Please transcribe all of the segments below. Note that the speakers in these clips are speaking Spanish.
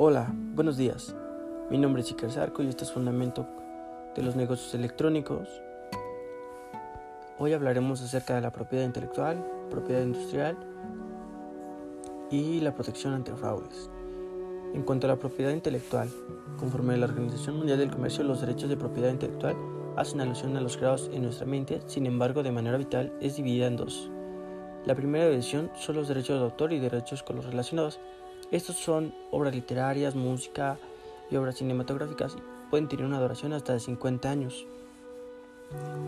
Hola, buenos días. Mi nombre es Iker Zarco y este es Fundamento de los Negocios Electrónicos. Hoy hablaremos acerca de la propiedad intelectual, propiedad industrial y la protección ante fraudes. En cuanto a la propiedad intelectual, conforme a la Organización Mundial del Comercio, los derechos de propiedad intelectual hacen alusión a los creados en nuestra mente, sin embargo, de manera vital es dividida en dos. La primera división son los derechos de autor y derechos con los relacionados. Estos son obras literarias, música y obras cinematográficas y pueden tener una duración hasta de 50 años.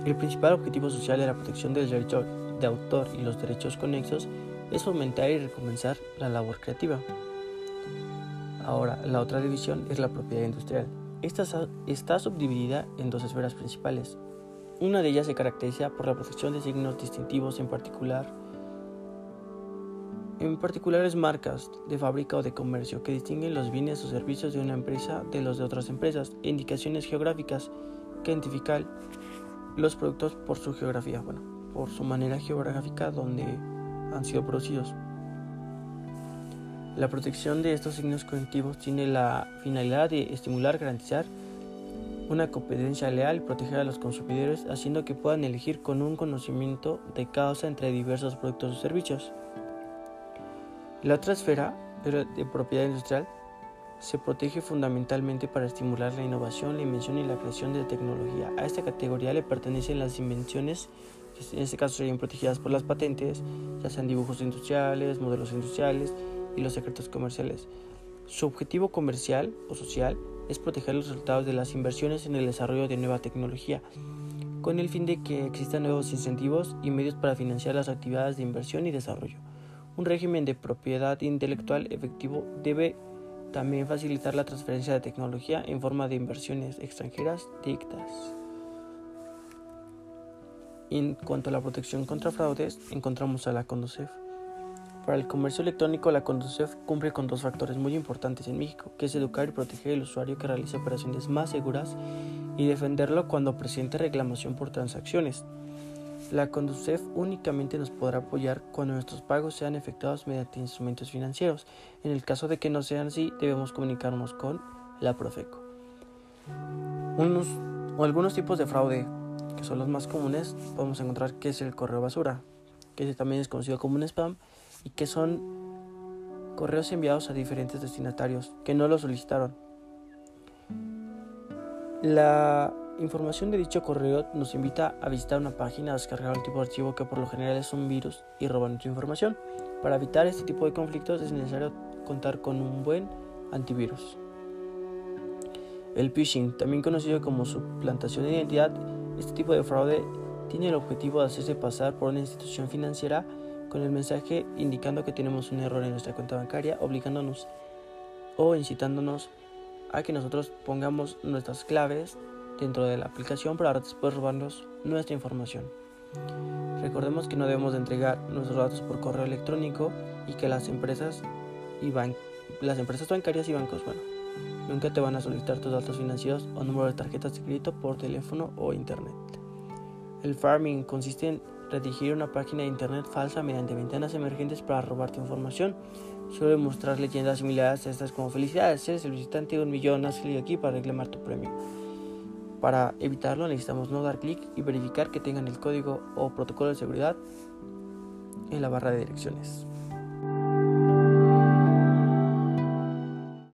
El principal objetivo social de la protección del derecho de autor y los derechos conexos es fomentar y recomenzar la labor creativa. Ahora, la otra división es la propiedad industrial. Esta está subdividida en dos esferas principales. Una de ellas se caracteriza por la protección de signos distintivos en particular en particulares marcas de fábrica o de comercio que distinguen los bienes o servicios de una empresa de los de otras empresas, indicaciones geográficas que identifican los productos por su geografía, bueno, por su manera geográfica donde han sido producidos. La protección de estos signos cognitivos tiene la finalidad de estimular, garantizar una competencia leal y proteger a los consumidores, haciendo que puedan elegir con un conocimiento de causa entre diversos productos o servicios. La otra esfera de propiedad industrial se protege fundamentalmente para estimular la innovación, la invención y la creación de tecnología. A esta categoría le pertenecen las invenciones, que en este caso serían protegidas por las patentes, ya sean dibujos industriales, modelos industriales y los secretos comerciales. Su objetivo comercial o social es proteger los resultados de las inversiones en el desarrollo de nueva tecnología, con el fin de que existan nuevos incentivos y medios para financiar las actividades de inversión y desarrollo. Un régimen de propiedad intelectual efectivo debe también facilitar la transferencia de tecnología en forma de inversiones extranjeras dictas. En cuanto a la protección contra fraudes, encontramos a la CONDUCEF. Para el comercio electrónico, la CONDUCEF cumple con dos factores muy importantes en México, que es educar y proteger al usuario que realice operaciones más seguras y defenderlo cuando presente reclamación por transacciones. La Conducef únicamente nos podrá apoyar cuando nuestros pagos sean efectuados mediante instrumentos financieros. En el caso de que no sean así, debemos comunicarnos con la Profeco. Algunos tipos de fraude que son los más comunes, podemos encontrar que es el correo basura, que también es conocido como un spam y que son correos enviados a diferentes destinatarios que no lo solicitaron. La información de dicho correo nos invita a visitar una página, a descargar un tipo de archivo que por lo general es un virus y roba nuestra información. Para evitar este tipo de conflictos es necesario contar con un buen antivirus. El phishing, también conocido como suplantación de identidad, este tipo de fraude tiene el objetivo de hacerse pasar por una institución financiera con el mensaje indicando que tenemos un error en nuestra cuenta bancaria, obligándonos o incitándonos a que nosotros pongamos nuestras claves dentro de la aplicación para después robarnos nuestra información. Recordemos que no debemos de entregar nuestros datos por correo electrónico y que las empresas y las empresas bancarias y bancos, bueno, nunca te van a solicitar tus datos financieros o número de tarjetas de crédito por teléfono o internet. El farming consiste en redigir una página de internet falsa mediante ventanas emergentes para robarte información. Suele mostrar leyendas similares a estas como felicidades, eres el visitante de un millón, clic aquí para reclamar tu premio. Para evitarlo necesitamos no dar clic y verificar que tengan el código o protocolo de seguridad en la barra de direcciones.